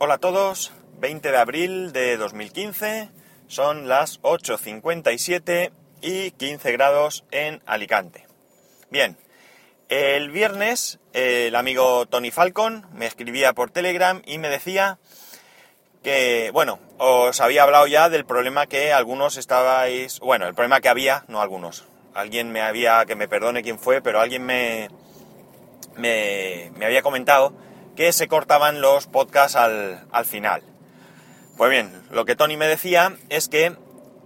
Hola a todos, 20 de abril de 2015, son las 8.57 y 15 grados en Alicante. Bien, el viernes el amigo Tony Falcon me escribía por Telegram y me decía que, bueno, os había hablado ya del problema que algunos estabais, bueno, el problema que había, no algunos, alguien me había, que me perdone quién fue, pero alguien me, me, me había comentado que se cortaban los podcasts al, al final. Pues bien, lo que Tony me decía es que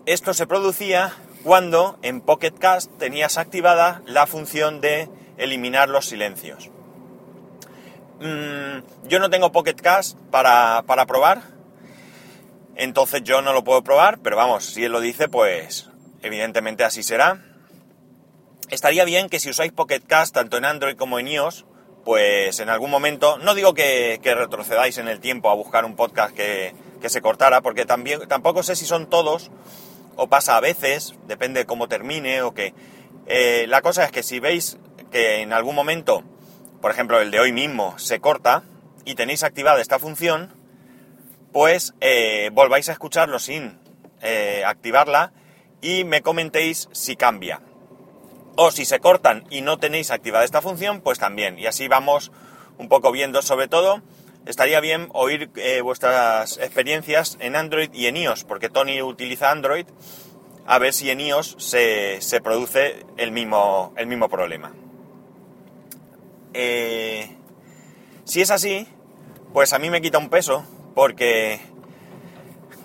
esto se producía cuando en Pocket Cast tenías activada la función de eliminar los silencios. Mm, yo no tengo Pocket Cast para, para probar, entonces yo no lo puedo probar, pero vamos, si él lo dice, pues evidentemente así será. Estaría bien que si usáis Pocket Cast tanto en Android como en iOS, pues en algún momento, no digo que, retrocedáis en el tiempo a buscar un podcast que, se cortara, porque también, tampoco sé si son todos, o pasa a veces, depende de cómo termine, o que... Eh, la cosa es que si veis que en algún momento, por ejemplo el de hoy mismo, se corta y tenéis activada esta función, pues eh, volváis a escucharlo sin eh, activarla y me comentéis si cambia. O si se cortan y no tenéis activada esta función, pues también. Y así vamos un poco viendo. Sobre todo, estaría bien oír eh, vuestras experiencias en Android y en iOS, porque Tony utiliza Android, a ver si en iOS se, produce el mismo, el mismo problema. Eh, si es así, pues a mí me quita un peso, porque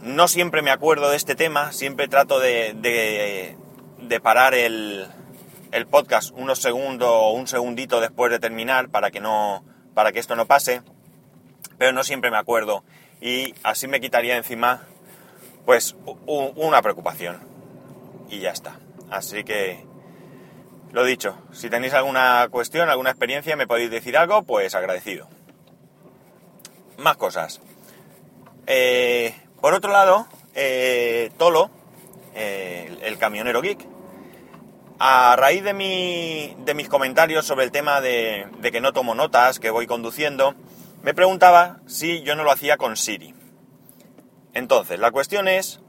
no siempre me acuerdo de este tema, siempre trato de parar el, el podcast unos segundos o un segundito después de terminar para que no para que esto no pase pero no siempre me acuerdo. Y así me quitaría encima pues una preocupación. Y ya está. Así que lo dicho si tenéis alguna cuestión alguna experiencia me podéis decir algo pues agradecido. Más cosas. Eh, por otro lado eh, Tolo eh, el camionero geek a raíz de, mi, de mis comentarios sobre el tema de, que no tomo notas, que voy conduciendo, me preguntaba si yo no lo hacía con Siri. Entonces, la cuestión es,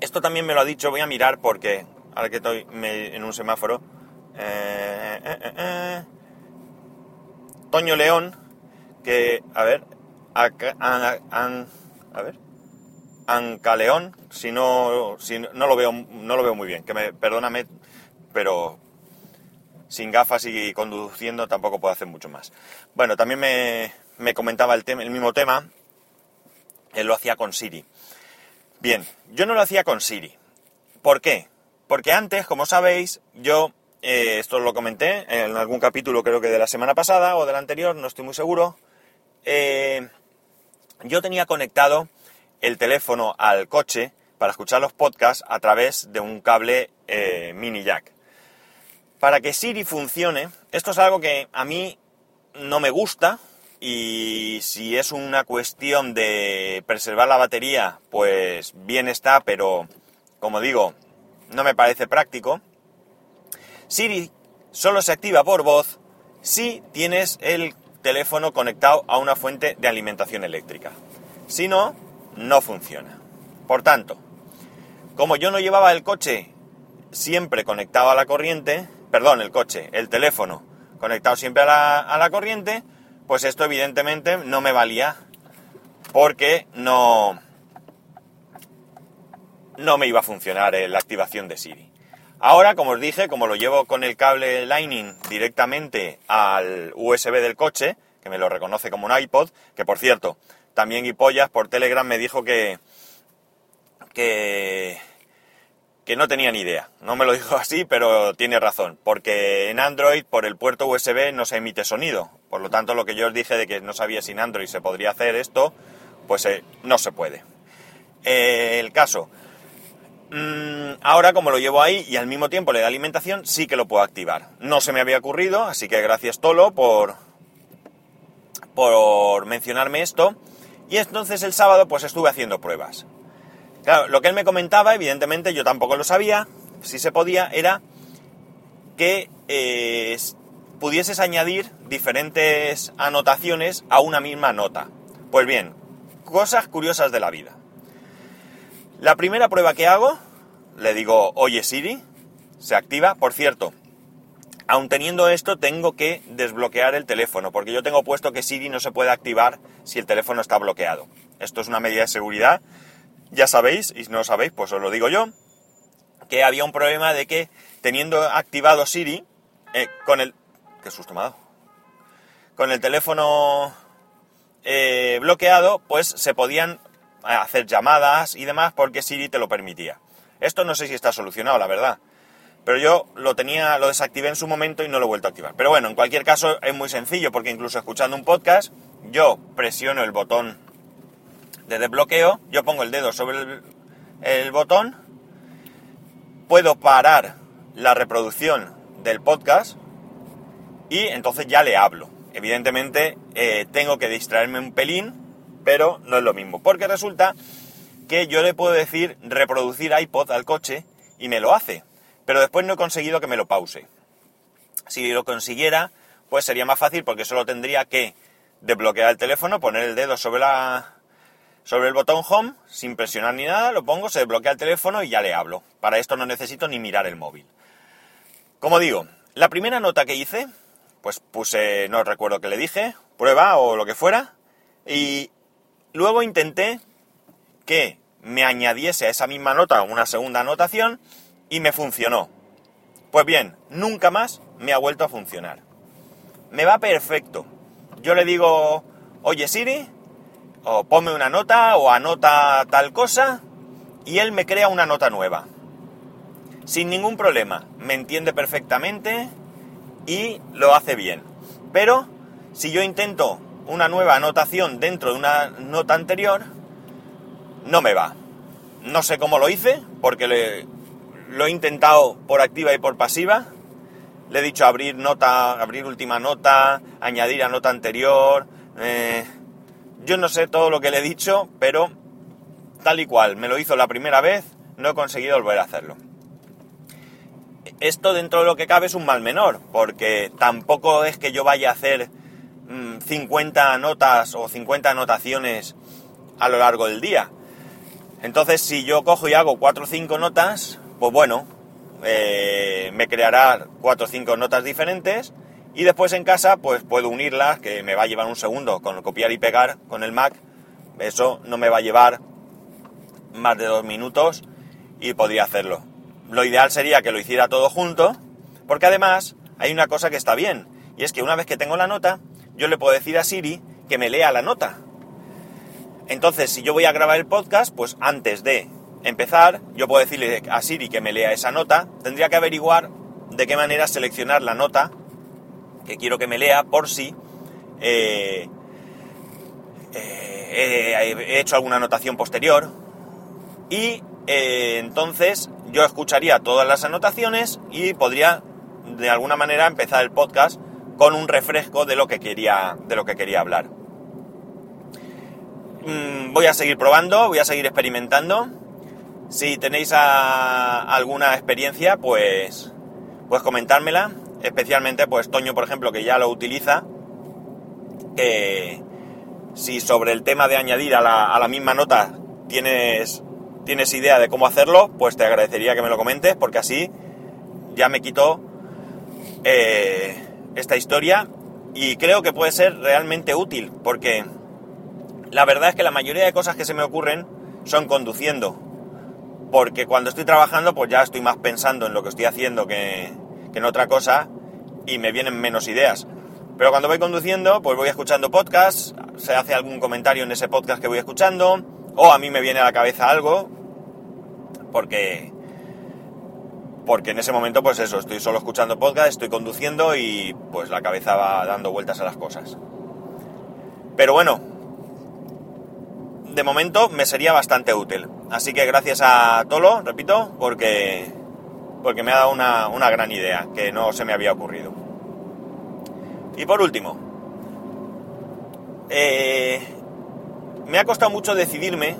esto también me lo ha dicho, voy a mirar porque, ahora que estoy en un semáforo, eh, eh, eh, Toño León, que, a ver, a, a ver, Ancaleón, si no, si no lo veo, no lo veo muy bien, que me, perdóname, pero sin gafas y conduciendo tampoco puedo hacer mucho más. Bueno, también me, comentaba el, tema, el mismo tema, él lo hacía con Siri. Bien, yo no lo hacía con Siri. ¿Por qué? Porque antes, como sabéis, yo, eh, esto lo comenté en algún capítulo creo que de la semana pasada o del anterior, no estoy muy seguro, eh, yo tenía conectado el teléfono al coche para escuchar los podcasts a través de un cable eh, mini jack. Para que Siri funcione, esto es algo que a mí no me gusta y si es una cuestión de preservar la batería, pues bien está, pero como digo, no me parece práctico. Siri solo se activa por voz si tienes el teléfono conectado a una fuente de alimentación eléctrica. Si no, no funciona. Por tanto, como yo no llevaba el coche siempre conectado a la corriente, perdón, el coche, el teléfono conectado siempre a la, corriente, pues esto evidentemente no me valía porque no, no me iba a funcionar la activación de Siri. Ahora, como os dije, como lo llevo con el cable Lightning directamente al USB del coche, que me lo reconoce como un iPod, que por cierto, también Hipollas por Telegram me dijo que, que, que no tenía ni idea. No me lo dijo así, pero tiene razón, porque en Android por el puerto USB no se emite sonido. Por lo tanto, lo que yo os dije de que no sabía si en Android se podría hacer esto, pues eh, no se puede. Eh, el caso, mm, ahora como lo llevo ahí y al mismo tiempo le da alimentación, sí que lo puedo activar. No se me había ocurrido, así que gracias Tolo por, por mencionarme esto. Y entonces el sábado pues estuve haciendo pruebas. Claro, lo que él me comentaba, evidentemente yo tampoco lo sabía, si se podía, era que eh, pudieses añadir diferentes anotaciones a una misma nota. Pues bien, cosas curiosas de la vida. La primera prueba que hago, le digo, oye Siri, se activa. Por cierto, aun teniendo esto, tengo que desbloquear el teléfono, porque yo tengo puesto que Siri no se puede activar si el teléfono está bloqueado. Esto es una medida de seguridad. Ya sabéis, y si no lo sabéis, pues os lo digo yo, que había un problema de que teniendo activado Siri, eh, con el... ¿Qué susto me? Con el teléfono eh, bloqueado, pues se podían hacer llamadas y demás porque Siri te lo permitía. Esto no sé si está solucionado, la verdad. Pero yo lo tenía, lo desactivé en su momento y no lo he vuelto a activar. Pero bueno, en cualquier caso es muy sencillo porque incluso escuchando un podcast, yo presiono el botón de desbloqueo, yo pongo el dedo sobre el, botón, puedo parar la reproducción del podcast y entonces ya le hablo. Evidentemente eh, tengo que distraerme un pelín, pero no es lo mismo, porque resulta que yo le puedo decir reproducir iPod al coche y me lo hace, pero después no he conseguido que me lo pause. Si lo consiguiera, pues sería más fácil porque solo tendría que desbloquear el teléfono, poner el dedo sobre la sobre el botón home, sin presionar ni nada, lo pongo, se desbloquea el teléfono y ya le hablo. Para esto no necesito ni mirar el móvil. Como digo, la primera nota que hice, pues puse, no recuerdo qué le dije, prueba o lo que fuera, y luego intenté que me añadiese a esa misma nota una segunda anotación y me funcionó. Pues bien, nunca más me ha vuelto a funcionar. Me va perfecto. Yo le digo, oye Siri, o ponme una nota, o anota tal cosa, y él me crea una nota nueva. Sin ningún problema, me entiende perfectamente y lo hace bien. Pero si yo intento una nueva anotación dentro de una nota anterior, no me va. No sé cómo lo hice, porque lo he intentado por activa y por pasiva. Le he dicho abrir nota, abrir última nota, añadir a nota anterior. Eh, yo no sé todo lo que le he dicho, pero tal y cual me lo hizo la primera vez, no he conseguido volver a hacerlo. Esto dentro de lo que cabe es un mal menor, porque tampoco es que yo vaya a hacer 50 mm, notas o 50 anotaciones a lo largo del día. Entonces, si yo cojo y hago 4 o 5 notas, pues bueno, eh, me creará 4 o 5 notas diferentes y después en casa pues puedo unirlas, que me va a llevar un segundo con copiar y pegar con el Mac. Eso no me va a llevar más de dos minutos y podría hacerlo. Lo ideal sería que lo hiciera todo junto, porque además hay una cosa que está bien, y es que una vez que tengo la nota, yo le puedo decir a Siri que me lea la nota. Entonces, si yo voy a grabar el podcast, pues antes de empezar, yo puedo decirle a Siri que me lea esa nota, tendría que averiguar de qué manera seleccionar la nota que quiero que me lea por si eh, eh, he hecho alguna anotación posterior y eh, entonces yo escucharía todas las anotaciones y podría de alguna manera empezar el podcast con un refresco de lo que quería, de lo que quería hablar. Mm, voy a seguir probando, voy a seguir experimentando. Si tenéis alguna experiencia, pues, pues comentármela. Especialmente, pues Toño, por ejemplo, que ya lo utiliza. si sobre el tema de añadir a la, a la misma nota tienes, tienes idea de cómo hacerlo, pues te agradecería que me lo comentes, porque así ya me quito eh, esta historia y creo que puede ser realmente útil, porque la verdad es que la mayoría de cosas que se me ocurren son conduciendo. Porque cuando estoy trabajando, pues ya estoy más pensando en lo que estoy haciendo que, en otra cosa y me vienen menos ideas. Pero cuando voy conduciendo, pues voy escuchando podcasts, se hace algún comentario en ese podcast que voy escuchando, o a mí me viene a la cabeza algo, porque porque en ese momento pues eso, estoy solo escuchando podcast, estoy conduciendo y pues la cabeza va dando vueltas a las cosas. Pero bueno, de momento me sería bastante útil. Así que gracias a Tolo, repito, porque, porque me ha dado una, gran idea que no se me había ocurrido. Y por último, eh, me ha costado mucho decidirme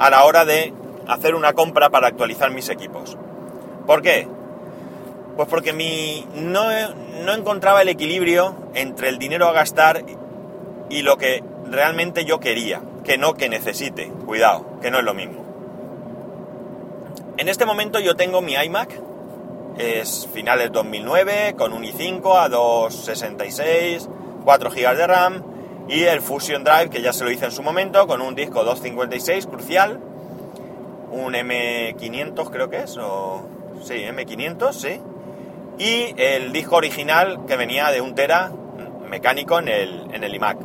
a la hora de hacer una compra para actualizar mis equipos. ¿Por qué? Pues porque mi, no, no encontraba el equilibrio entre el dinero a gastar y lo que realmente yo quería que no que necesite. Cuidado, que no es lo mismo. En este momento yo tengo mi iMac, es finales 2009, con un i5 a 266, 4 GB de RAM y el Fusion Drive que ya se lo hice en su momento con un disco 256 crucial, un M500 creo que es, o sí, M500, sí, y el disco original que venía de un tera mecánico en el, en el iMac.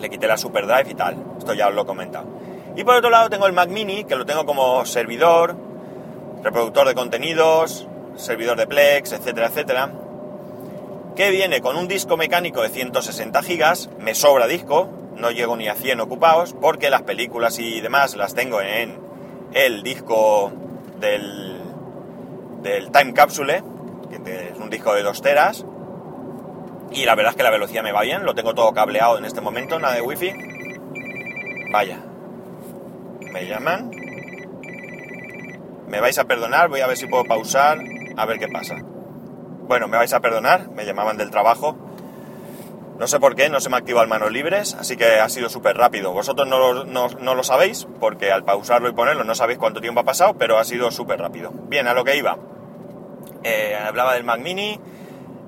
Le quité la Super Drive y tal, esto ya os lo he comentado. Y por otro lado tengo el Mac Mini, que lo tengo como servidor, reproductor de contenidos, servidor de Plex, etcétera, etcétera, que viene con un disco mecánico de 160 gigas, me sobra disco, no llego ni a 100 ocupados, porque las películas y demás las tengo en el disco del, del Time Capsule, que es un disco de 2 teras, y la verdad es que la velocidad me va bien, lo tengo todo cableado en este momento, nada de wifi. Vaya, me llaman. Me vais a perdonar, voy a ver si puedo pausar, a ver qué pasa. Bueno, me vais a perdonar, me llamaban del trabajo. No sé por qué, no se me activan manos libres, así que ha sido súper rápido. Vosotros no lo, sabéis, porque al pausarlo y ponerlo no sabéis cuánto tiempo ha pasado, pero ha sido súper rápido. Bien, a lo que iba. Eh, hablaba del Mac Mini,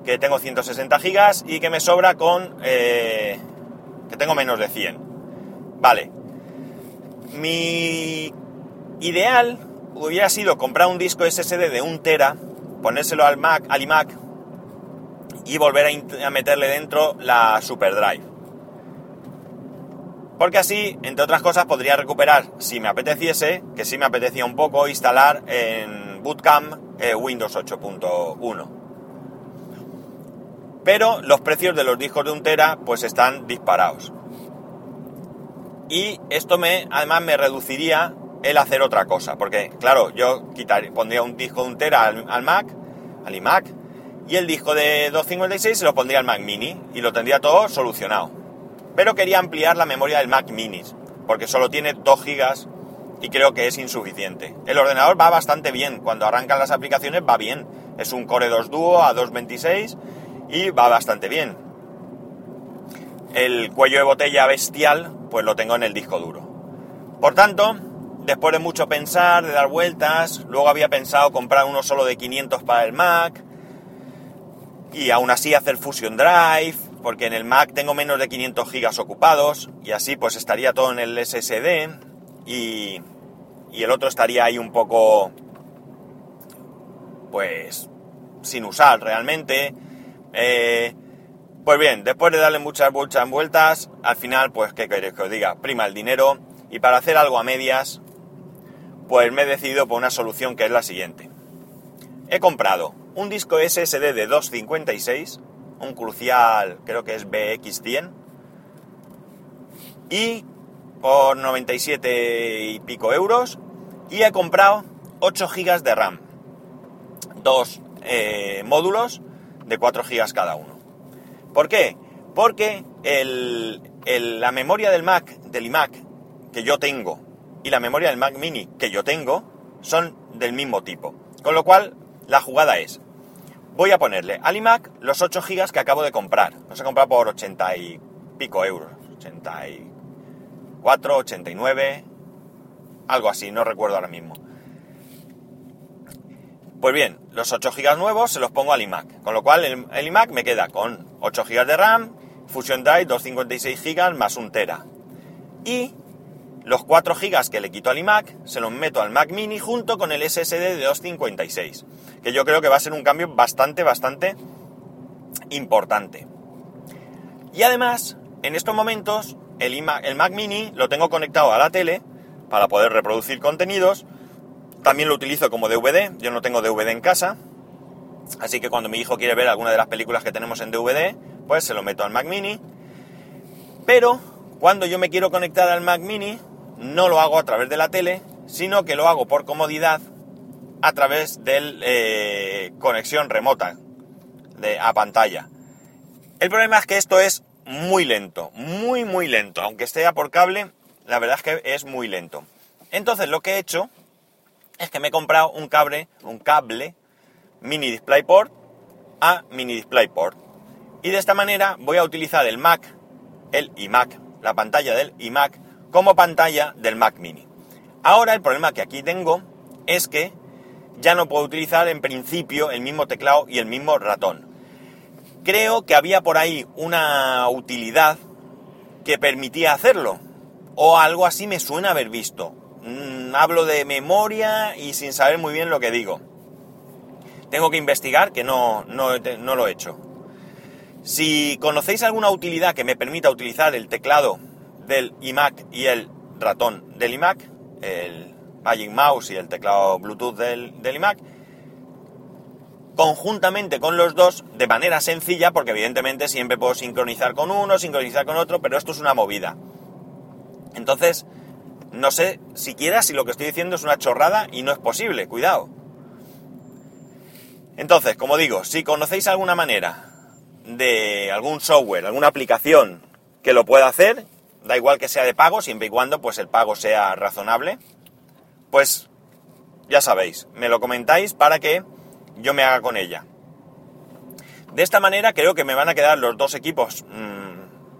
que tengo 160 gigas y que me sobra con... Eh, que tengo menos de 100. Vale, mi ideal hubiera sido comprar un disco SSD de un tera, ponérselo al Mac, al iMac y volver a, meterle dentro la SuperDrive. Porque así, entre otras cosas, podría recuperar, si me apeteciese, que si me apetecía un poco, instalar en Bootcamp eh, Windows 8.1. Pero los precios de los discos de un tera pues están disparados y esto me, además me reduciría el hacer otra cosa, porque claro, yo pondría un disco de un tera al, Mac, al iMac, y el disco de 256 se lo pondría al Mac Mini y lo tendría todo solucionado. Pero quería ampliar la memoria del Mac Mini, porque solo tiene 2 GB y creo que es insuficiente. El ordenador va bastante bien, cuando arrancan las aplicaciones va bien. Es un Core 2 Duo a 226 y va bastante bien. El cuello de botella bestial pues lo tengo en el disco duro. Por tanto, después de mucho pensar, de dar vueltas, luego había pensado comprar uno solo de 500 para el Mac y aún así hacer Fusion Drive, porque en el Mac tengo menos de 500 gigas ocupados y así pues estaría todo en el SSD y, y el otro estaría ahí un poco pues sin usar realmente. Eh, pues bien, después de darle muchas, muchas vueltas, al final, pues, ¿qué queréis que os diga? Prima el dinero y para hacer algo a medias, pues me he decidido por una solución que es la siguiente. He comprado un disco SSD de 256, un crucial, creo que es BX100, y por 97 y pico euros, y he comprado 8 GB de RAM, dos eh, módulos de 4 GB cada uno. ¿Por qué? Porque la memoria del Mac, del iMac, que yo tengo, y la memoria del Mac Mini que yo tengo, son del mismo tipo. Con lo cual, la jugada es, voy a ponerle al iMac los 8 GB que acabo de comprar. Los he comprado por 80 y pico euros. 84, 89, algo así, no recuerdo ahora mismo. Pues bien, los 8 GB nuevos se los pongo al iMac, con lo cual el, iMac me queda con 8 GB de RAM, Fusion Drive 256 GB más 1 tera. Y los 4 GB que le quito al iMac se los meto al Mac Mini junto con el SSD de 256, que yo creo que va a ser un cambio bastante, bastante importante. Y además, en estos momentos, el, el Mac Mini lo tengo conectado a la tele para poder reproducir contenidos, también lo utilizo como DVD, yo no tengo DVD en casa, así que cuando mi hijo quiere ver alguna de las películas que tenemos en DVD, pues se lo meto al Mac Mini. Pero cuando yo me quiero conectar al Mac Mini, no lo hago a través de la tele, sino que lo hago por comodidad a través de eh, conexión remota de, a pantalla. El problema es que esto es muy lento, muy muy lento, aunque esté por cable, la verdad es que es muy lento. Entonces lo que he hecho es que me he comprado un cable, un cable mini DisplayPort a mini DisplayPort. Y de esta manera voy a utilizar el Mac, el iMac, la pantalla del iMac, como pantalla del Mac mini. Ahora el problema que aquí tengo es que ya no puedo utilizar en principio el mismo teclado y el mismo ratón. Creo que había por ahí una utilidad que permitía hacerlo, o algo así me suena haber visto. Hablo de memoria y sin saber muy bien lo que digo. Tengo que investigar, que no, no, no lo he hecho. Si conocéis alguna utilidad que me permita utilizar el teclado del iMac y el ratón del iMac, el Magic Mouse y el teclado Bluetooth del, del iMac, conjuntamente con los dos de manera sencilla, porque evidentemente siempre puedo sincronizar con uno, sincronizar con otro, pero esto es una movida. Entonces, no sé siquiera si lo que estoy diciendo es una chorrada y no es posible, cuidado. Entonces, como digo, si conocéis alguna manera de algún software, alguna aplicación que lo pueda hacer, da igual que sea de pago, siempre y cuando pues el pago sea razonable, pues ya sabéis, me lo comentáis para que yo me haga con ella. De esta manera creo que me van a quedar los dos equipos mmm,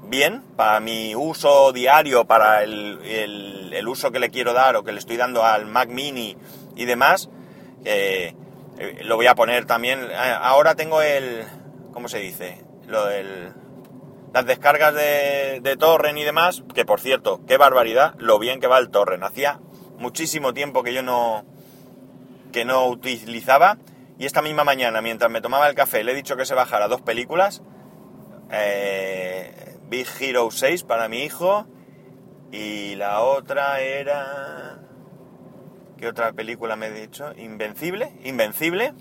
bien para mi uso diario, para el, el, uso que le quiero dar o que le estoy dando al Mac mini y demás. Eh, lo voy a poner también. Ahora tengo el, ¿cómo se dice? Lo del, las descargas de, de Torrent y demás, que por cierto, qué barbaridad, lo bien que va el Torrent. Hacía muchísimo tiempo que yo no, que no utilizaba. Y esta misma mañana, mientras me tomaba el café, le he dicho que se bajara dos películas. Eh, Big Hero 6 para mi hijo. Y la otra era... ¿Qué otra película me he dicho? Invencible. Invencible.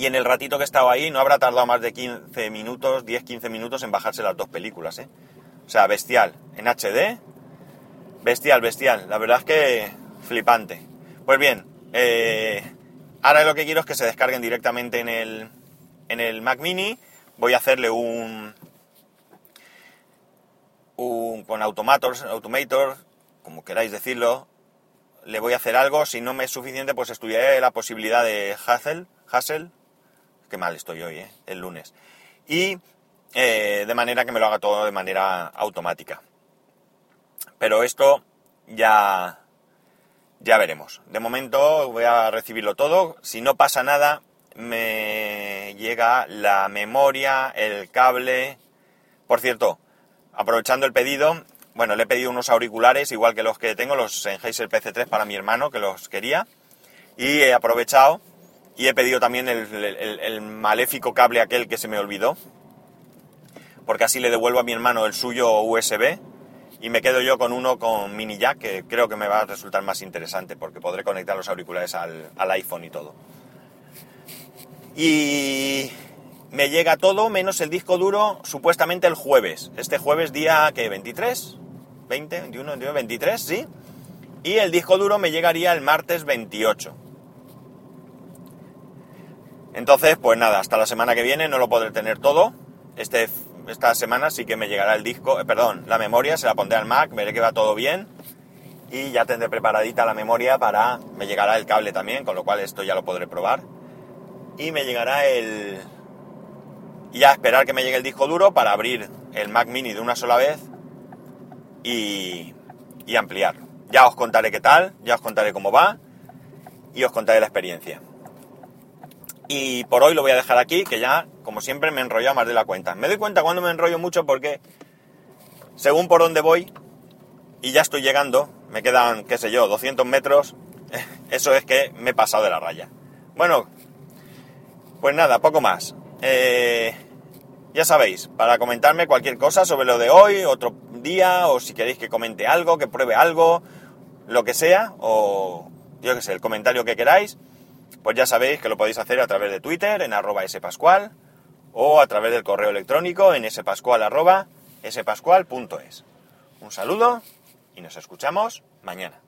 Y en el ratito que estaba ahí no habrá tardado más de 15 minutos, 10-15 minutos en bajarse las dos películas, ¿eh? O sea, bestial. En HD, bestial, bestial. La verdad es que flipante. Pues bien, eh, ahora lo que quiero es que se descarguen directamente en el, en el Mac Mini. Voy a hacerle un, un con Automator, Automator, como queráis decirlo. Le voy a hacer algo. Si no me es suficiente, pues estudiaré la posibilidad de Hassel, Hassel, qué mal estoy hoy, ¿eh? el lunes. Y eh, de manera que me lo haga todo de manera automática. Pero esto ya, ya veremos. De momento voy a recibirlo todo. Si no pasa nada, me llega la memoria, el cable. Por cierto, aprovechando el pedido, bueno, le he pedido unos auriculares, igual que los que tengo, los Sennheiser PC3 para mi hermano, que los quería. Y he aprovechado y he pedido también el, maléfico cable aquel que se me olvidó, porque así le devuelvo a mi hermano el suyo USB y me quedo yo con uno con mini jack, que creo que me va a resultar más interesante, porque podré conectar los auriculares al, al iPhone y todo. Y me llega todo menos el disco duro supuestamente el jueves. Este jueves día que 23, 20, 21, 22, 23, sí. Y el disco duro me llegaría el martes 28. Entonces, pues nada, hasta la semana que viene no lo podré tener todo. Este, esta semana sí que me llegará el disco, eh, perdón, la memoria, se la pondré al Mac, veré que va todo bien. Y ya tendré preparadita la memoria para... Me llegará el cable también, con lo cual esto ya lo podré probar. Y me llegará el... Y ya esperar que me llegue el disco duro para abrir el Mac mini de una sola vez y, y ampliarlo. Ya os contaré qué tal, ya os contaré cómo va y os contaré la experiencia. Y por hoy lo voy a dejar aquí, que ya, como siempre, me he enrollado más de la cuenta. Me doy cuenta cuando me enrollo mucho porque, según por dónde voy, y ya estoy llegando, me quedan, qué sé yo, 200 metros, eso es que me he pasado de la raya. Bueno, pues nada, poco más. Eh, ya sabéis, para comentarme cualquier cosa sobre lo de hoy, otro día, o si queréis que comente algo, que pruebe algo, lo que sea, o yo qué sé, el comentario que queráis, pues ya sabéis que lo podéis hacer a través de Twitter en arroba spascual o a través del correo electrónico en spascual arroba spascual.es. Un saludo y nos escuchamos mañana.